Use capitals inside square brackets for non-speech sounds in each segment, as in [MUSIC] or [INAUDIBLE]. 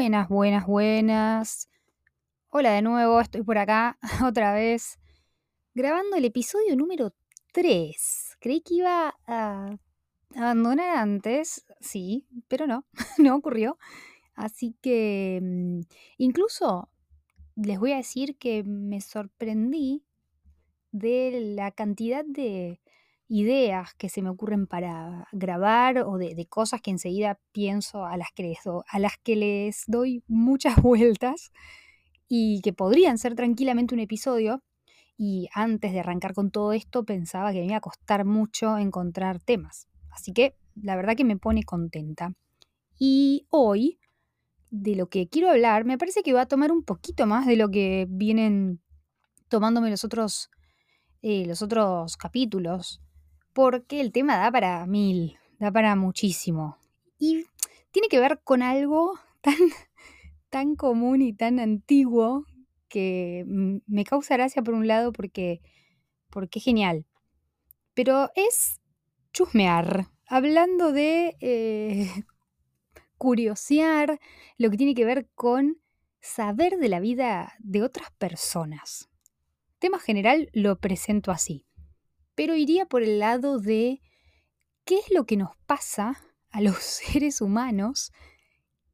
Buenas, buenas, buenas. Hola de nuevo, estoy por acá [LAUGHS] otra vez grabando el episodio número 3. Creí que iba a abandonar antes, sí, pero no, [LAUGHS] no ocurrió. Así que mm, incluso les voy a decir que me sorprendí de la cantidad de ideas que se me ocurren para grabar o de, cosas que enseguida pienso a las que les, a las que les doy muchas [LAUGHS] vueltas y que podrían ser tranquilamente un episodio. Y antes de arrancar con todo esto pensaba que me iba a costar mucho encontrar temas. Así que la verdad que me pone contenta. Y hoy, de lo que quiero hablar, me parece que va a tomar un poquito más de lo que vienen tomándome los otros, eh, los otros capítulos porque el tema da para mil, da para muchísimo. Y tiene que ver con algo tan, [LAUGHS] tan común y tan antiguo que me causa gracia por un lado porque, porque es genial. Pero es chusmear, hablando de eh, [LAUGHS] curiosear, lo que tiene que ver con saber de la vida de otras personas. Tema general lo presento así pero iría por el lado de qué es lo que nos pasa a los [LAUGHS] seres humanos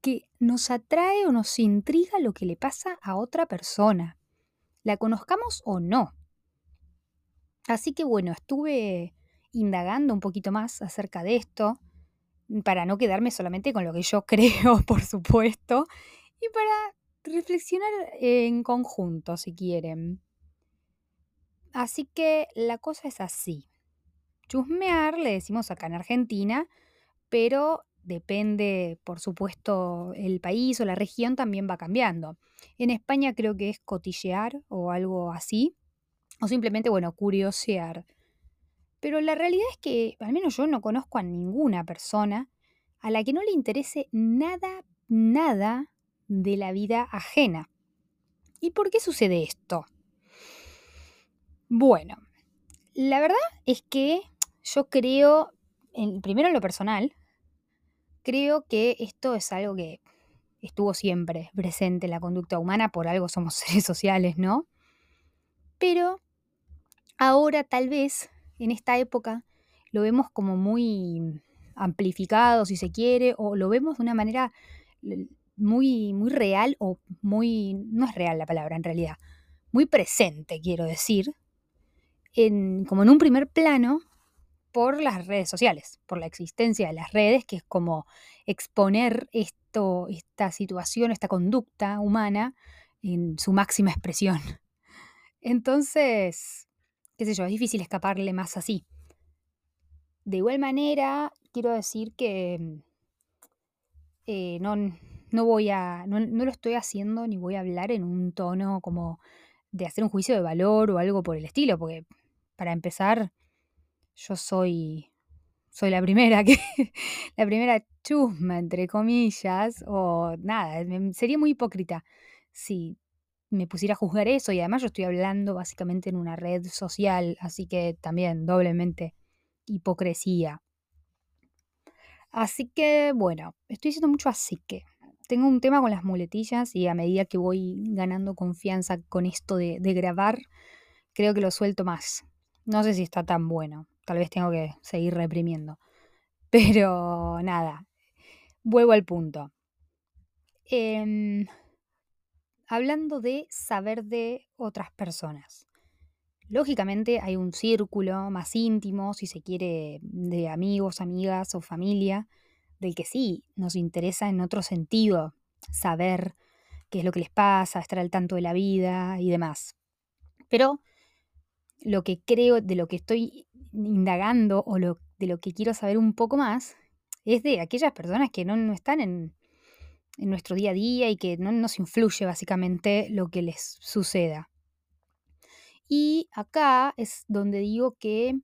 que nos atrae o nos intriga lo que le pasa a otra persona, la conozcamos o no. Así que bueno, estuve indagando un poquito más acerca de esto, para no quedarme solamente con lo que yo [LAUGHS] creo, por supuesto, y para reflexionar en conjunto, si quieren. Así que la cosa es así. Chusmear le decimos acá en Argentina, pero depende, por supuesto, el país o la región también va cambiando. En España creo que es cotillear o algo así, o simplemente, bueno, curiosear. Pero la realidad es que, al menos yo no conozco a ninguna persona a la que no le interese nada, nada de la vida ajena. ¿Y por qué sucede esto? Bueno, la verdad es que yo creo, en, primero en lo personal, creo que esto es algo que estuvo siempre presente en la conducta humana, por algo somos [LAUGHS] seres sociales, ¿no? Pero ahora tal vez, en esta época, lo vemos como muy amplificado, si se quiere, o lo vemos de una manera muy, muy real o muy, no es real la palabra en realidad, muy presente, quiero decir, como en un primer plano por las redes sociales, por la existencia de las redes, que es como exponer esta situación, esta conducta humana en su máxima expresión. [LAUGHS] Entonces, qué sé yo, es difícil escaparle más así. De igual manera, quiero decir que eh, no, no, voy a, no lo estoy haciendo ni voy a hablar en un tono como de hacer un juicio de valor o algo por el estilo, porque para empezar, yo soy, soy la primera que, [LAUGHS] la primera chusma, entre comillas, o nada, sería muy hipócrita si me pusiera a juzgar eso y además yo estoy hablando básicamente en una red social, así que también doblemente hipocresía. Así que bueno, estoy diciendo mucho así que tengo un tema con las muletillas y a medida que voy ganando confianza con esto de, de grabar, creo que lo suelto más. No sé si está tan bueno. Tal vez tengo que seguir reprimiendo. [LAUGHS] Pero nada, vuelvo al punto. Em, hablando de saber de otras personas. Lógicamente hay un círculo más íntimo, si se quiere, de amigos, amigas o familia, del que sí nos interesa en otro sentido saber qué es lo que les pasa, estar al tanto de la vida y demás. Pero lo que creo, de lo que estoy indagando o lo, de lo que quiero saber un poco más, es de aquellas personas que no, están en, nuestro día a día y que no nos influye básicamente lo que les suceda. Y acá es donde digo que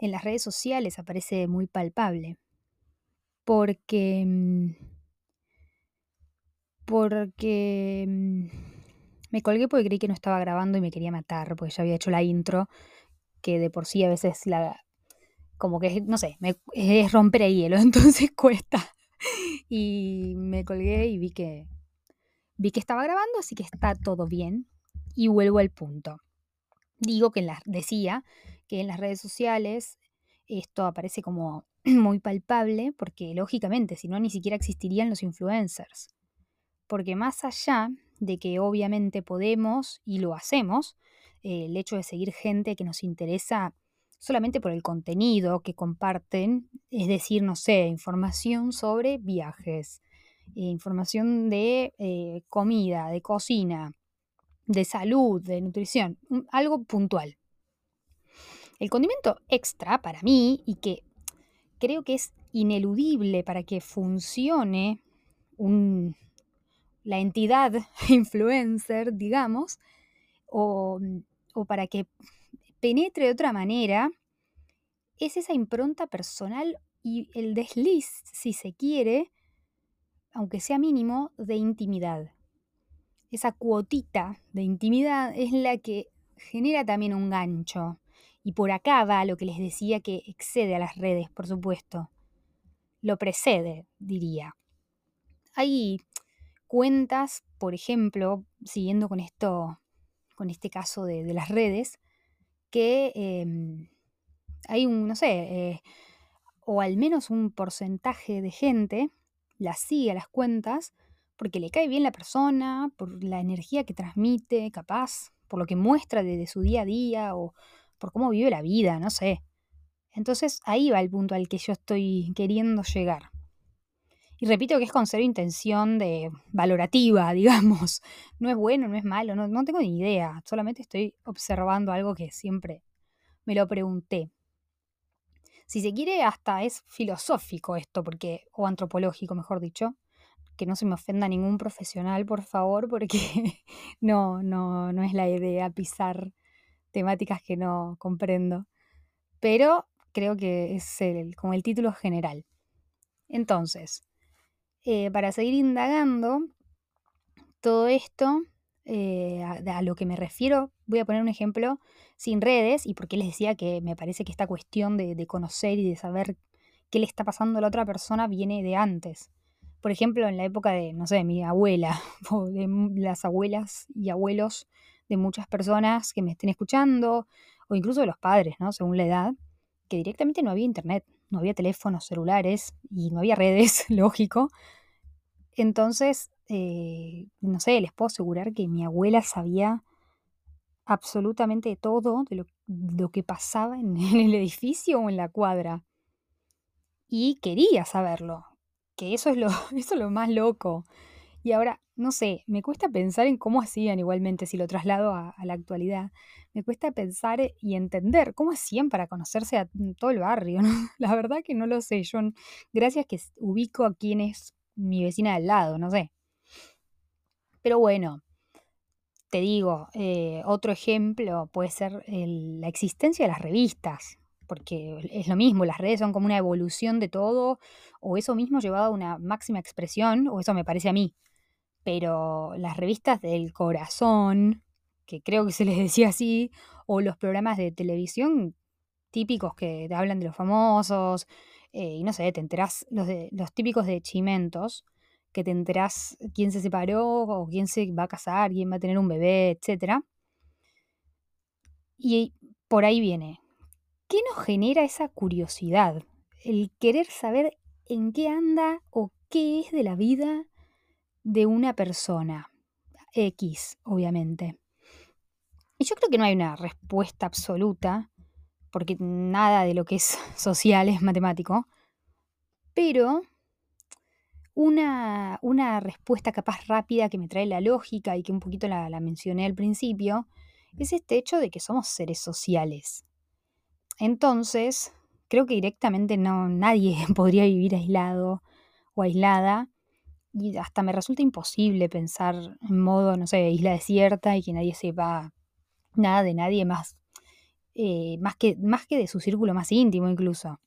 en las redes sociales aparece muy palpable. Porque. Mm, porque mm, me colgué porque creí que no estaba grabando y me quería matar, porque ya había hecho la intro, que de por sí a veces la. como que, no sé, es romper el hielo, [LAUGHS] entonces cuesta. Y me colgué y vi que Vi que estaba grabando, así que está todo bien. Y vuelvo al punto. Digo que en las, decía que en las redes sociales esto aparece como [CLEARS THROAT] muy palpable porque lógicamente si no ni siquiera existirían los influencers. Porque más allá de que obviamente podemos y lo hacemos, eh, el hecho de seguir gente que nos interesa solamente por el contenido que comparten, es decir, no sé, información sobre viajes, eh, información de eh, comida, de cocina, de salud, de nutrición, algo puntual. El condimento extra para mí y que creo que es ineludible para que funcione la entidad [LAUGHS] influencer, digamos, o, o para que penetre de otra manera, es esa impronta personal y el desliz, si se quiere, aunque sea mínimo, de intimidad. Esa cuotita de intimidad es la que genera también un gancho. Y por acá va lo que les decía que excede a las redes, por supuesto. Lo precede, diría. Hay cuentas, por ejemplo, siguiendo con esto, con este caso de, las redes, que em, hay un, no sé, eh, o al menos un porcentaje de gente la sigue a las cuentas porque le cae bien la persona, por la energía que transmite, capaz, por lo que muestra de su día a día o por cómo vive la vida, no sé. Entonces ahí va el punto al que yo estoy queriendo llegar. Y repito que es con cero intención de valorativa, [LAUGHS] digamos. No es bueno, no es malo, no, no tengo ni idea. Solamente estoy observando algo que siempre me lo pregunté. Si se quiere, hasta es filosófico esto, porque, o antropológico, mejor dicho. Que no se me ofenda ningún profesional, por favor, porque [LAUGHS] no, no, no es la idea pisar temáticas que no comprendo. Pero creo que es el, como el título general. Entonces, eh, para seguir indagando todo esto, eh, a, lo que me refiero, voy a poner un ejemplo sin redes, y porque les decía que me parece que esta cuestión de, de conocer y de saber qué le está pasando a la otra persona viene de antes. Por ejemplo, en la época de, no sé, mi abuela, [LAUGHS] o de las abuelas y abuelos de muchas personas que me estén escuchando, o incluso de los padres, ¿no? Según la edad, que directamente no había internet, no había teléfonos celulares y no había redes, [LAUGHS] lógico. Entonces, eh, no sé, les puedo asegurar que mi abuela sabía absolutamente todo de lo, que pasaba en, [LAUGHS] el edificio o en la cuadra. Y quería saberlo, que eso es lo, [LAUGHS] eso es lo más loco. Y ahora, no sé, me cuesta pensar en cómo hacían igualmente, si lo traslado a, la actualidad, me cuesta pensar y entender cómo hacían para conocerse a todo el barrio, [LAUGHS] La verdad que no lo sé, yo gracias que ubico a quién es mi vecina al lado, no sé. Pero bueno, te digo, eh, otro ejemplo puede ser la existencia de las revistas, porque es lo mismo, las redes son como una evolución de todo, o eso mismo llevado a una máxima expresión, o eso me parece a mí pero las revistas del corazón, que creo que se les [LAUGHS] decía así, o los programas de televisión típicos que te hablan de los famosos, eh, y no sé, te enterás, los, de, los típicos de Chimentos, que te enterás quién se separó, o quién se va a casar, quién va a tener un bebé, etc. Y por ahí viene. ¿Qué nos genera esa curiosidad? El querer saber en qué anda o qué es de la vida de una persona, X, obviamente. Y yo creo que no hay una respuesta absoluta, porque nada de lo que es [LAUGHS] social es matemático, pero una, una respuesta capaz rápida que me trae la lógica y que un poquito la, mencioné al principio, es este hecho de que somos seres sociales. Entonces, creo que directamente no, nadie [LAUGHS] podría vivir aislado o aislada y hasta me resulta imposible pensar en modo, no sé, isla desierta y que nadie sepa nada de nadie más, eh, más, que, más que de su círculo más íntimo incluso.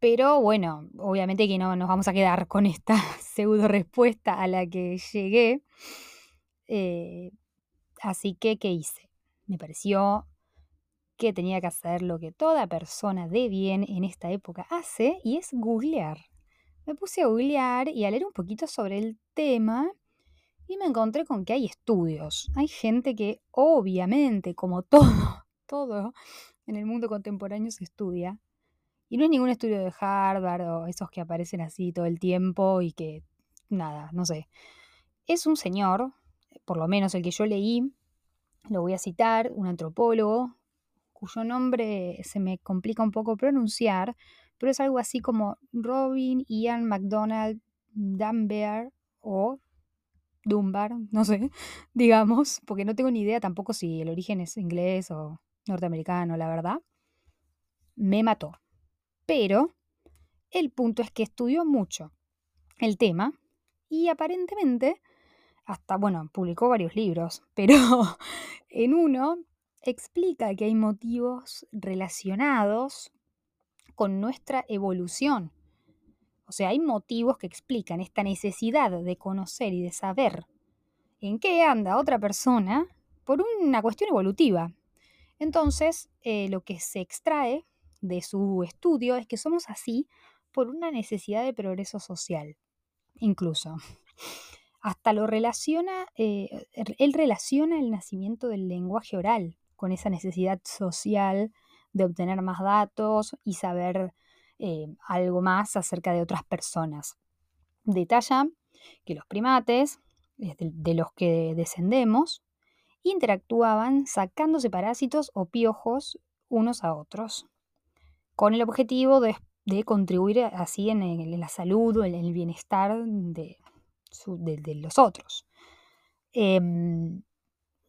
Pero bueno, obviamente que no nos vamos a quedar con esta [LAUGHS] pseudo respuesta a la que llegué. Eh, así que, ¿qué hice? Me pareció que tenía que hacer lo que toda persona de bien en esta época hace y es googlear me puse a googlear y a leer un poquito sobre el tema Y me encontré con que hay estudios. Hay gente que obviamente, como [LAUGHS] todo, todo en el mundo contemporáneo se estudia. Y no es ningún estudio de Harvard o esos que aparecen así todo el tiempo y que, nada, no sé. Es un señor, por lo menos el que yo leí, lo voy a citar, un antropólogo, cuyo nombre se me complica un poco pronunciar, pero es algo así como Robin Ian McDonald Dunbar o Dunbar, no sé, [LAUGHS] digamos, porque no tengo ni idea tampoco si el origen es inglés o norteamericano, la verdad. Me mató. Pero el punto es que estudió mucho el tema y aparentemente hasta, bueno, publicó varios libros, [LAUGHS] pero en uno explica que hay motivos relacionados con nuestra evolución. O sea, hay motivos que explican esta necesidad de conocer y de saber en qué anda otra persona por una cuestión evolutiva. Entonces, eh, lo que se extrae de su estudio es que somos así por una necesidad de progreso social, incluso. Hasta lo relaciona, eh, él relaciona el nacimiento del lenguaje oral con esa necesidad social de obtener más datos y saber eh, algo más acerca de otras personas. Detalla que los primates, de los que descendemos, interactuaban sacándose parásitos o piojos unos a otros, con el objetivo de, contribuir así en, la salud o en el bienestar de, los otros. Em,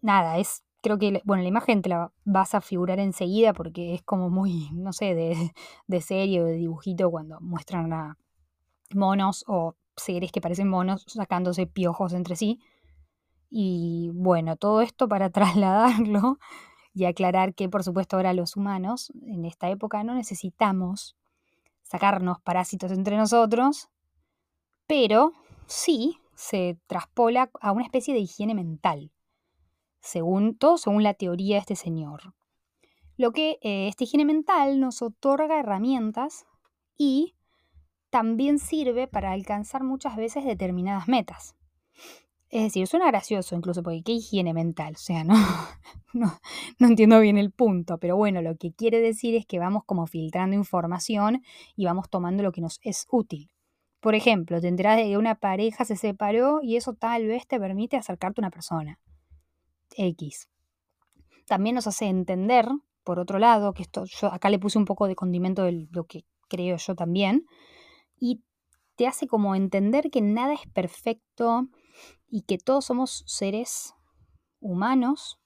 nada, es creo que, bueno, la imagen te la vas a figurar enseguida porque es como muy, [LAUGHS] no sé, de, de serie o de dibujito cuando muestran a monos o seres que parecen monos sacándose piojos entre sí. Y bueno, todo esto para [LAUGHS] trasladarlo y aclarar que por supuesto ahora los humanos en esta época no necesitamos sacarnos parásitos entre nosotros, pero sí se traspola a una especie de higiene mental, según todo según la teoría de este señor. Lo que eh, esta higiene mental nos otorga herramientas y también sirve para alcanzar muchas veces determinadas metas. Es decir, suena gracioso incluso porque qué higiene mental, o sea, [LAUGHS] no, no, entiendo bien el punto, pero bueno, lo que quiere decir es que vamos como filtrando información y vamos tomando lo que nos es útil. Por ejemplo, te de que una pareja se separó y eso tal vez te permite acercarte a una persona. X. También nos hace entender, por otro lado, que esto, yo acá le puse un poco de condimento de lo que creo yo también, y te hace como entender que nada es perfecto, y que todos somos seres humanos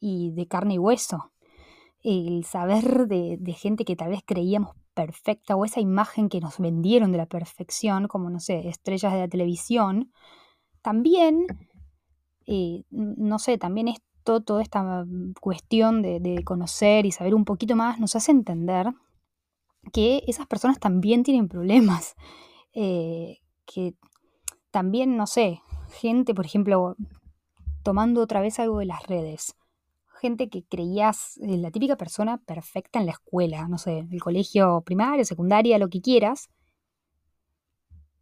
y de carne y hueso. El saber de, gente que tal vez creíamos perfecta o esa imagen que nos vendieron de la perfección, como no sé, estrellas de la televisión, también, eh, no sé, también esto, toda esta cuestión de, conocer y saber un poquito más nos hace entender que esas personas también tienen problemas, [LAUGHS] eh, que también, no sé, gente, por ejemplo, tomando otra vez algo de las redes, gente que creías eh, la típica persona perfecta en la escuela, no sé, el colegio primario, secundaria, lo que quieras.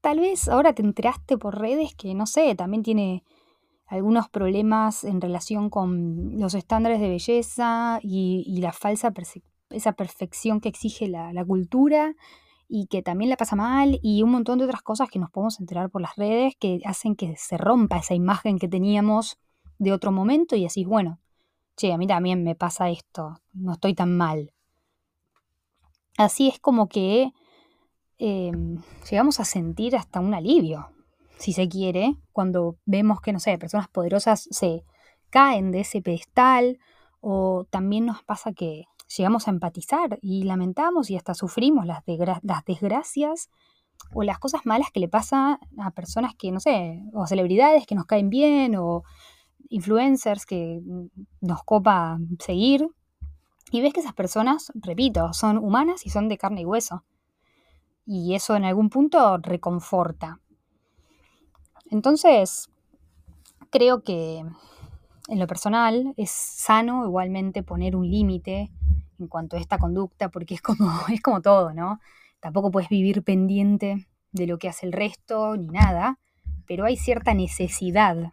Tal vez ahora te enteraste por redes que, no sé, también tiene algunos problemas en relación con los estándares de belleza y, la falsa esa perfección que exige la, cultura y que también la pasa mal y un montón de otras cosas que nos podemos enterar por las redes que hacen que se rompa esa imagen que teníamos de otro momento y así, bueno, che, a mí también me pasa esto, no estoy tan mal. Así es como que em, llegamos a sentir hasta un alivio, si se quiere, cuando vemos que, no sé, personas poderosas se caen de ese pedestal o también nos pasa que llegamos a empatizar y lamentamos y hasta sufrimos las, desgracias o las cosas malas que le pasan a personas que, no sé, o celebridades que nos caen bien o influencers que nos copa seguir. Y ves que esas personas, repito, son humanas y son de carne y hueso. Y eso en algún punto reconforta. Entonces, creo que en lo personal es sano igualmente poner un límite en cuanto a esta conducta, porque es como, [LAUGHS] es como todo, ¿no? Tampoco puedes vivir pendiente de lo que hace el resto ni nada, pero hay cierta necesidad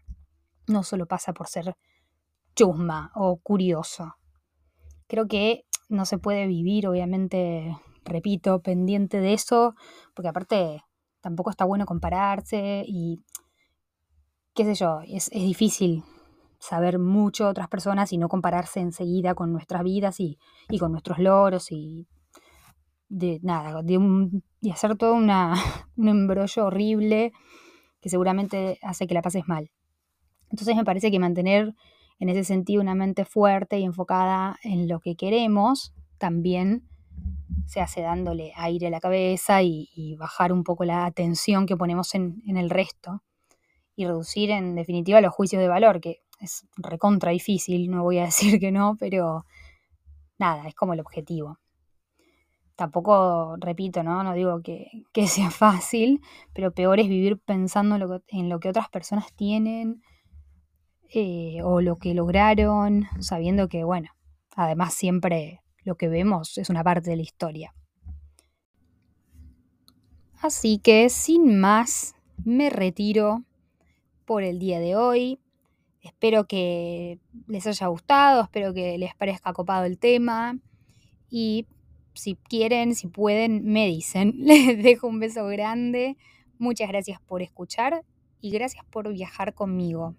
no solo pasa por ser chusma o curioso. Creo que no se puede vivir, obviamente, repito, pendiente de eso, porque aparte tampoco está bueno compararse y qué sé yo, es, es saber mucho de otras personas y no compararse enseguida con nuestras vidas y, con nuestros logros y de nada, de, un, hacer todo una, [LAUGHS] un embrollo horrible que seguramente hace que la pases mal. Entonces me parece que mantener en ese sentido una mente fuerte y enfocada en lo que queremos también se hace dándole aire a la cabeza y, bajar un poco la atención que ponemos en, en el resto y reducir en definitiva los juicios de valor, que es recontra difícil, no voy a [LAUGHS] decir que no, pero nada, es como el objetivo. Tampoco, repito, no, no digo que, [LAUGHS] sea fácil, pero peor es vivir pensando en lo que, otras personas tienen eh, o lo que lograron, sabiendo que, bueno, además siempre lo que vemos es una parte de la historia. Así que, sin más, me retiro por el día de hoy. Espero que les haya gustado, espero que les parezca copado el tema y si quieren, si pueden, me dicen. [LAUGHS] Les dejo un beso grande. Muchas gracias por escuchar y gracias por viajar conmigo.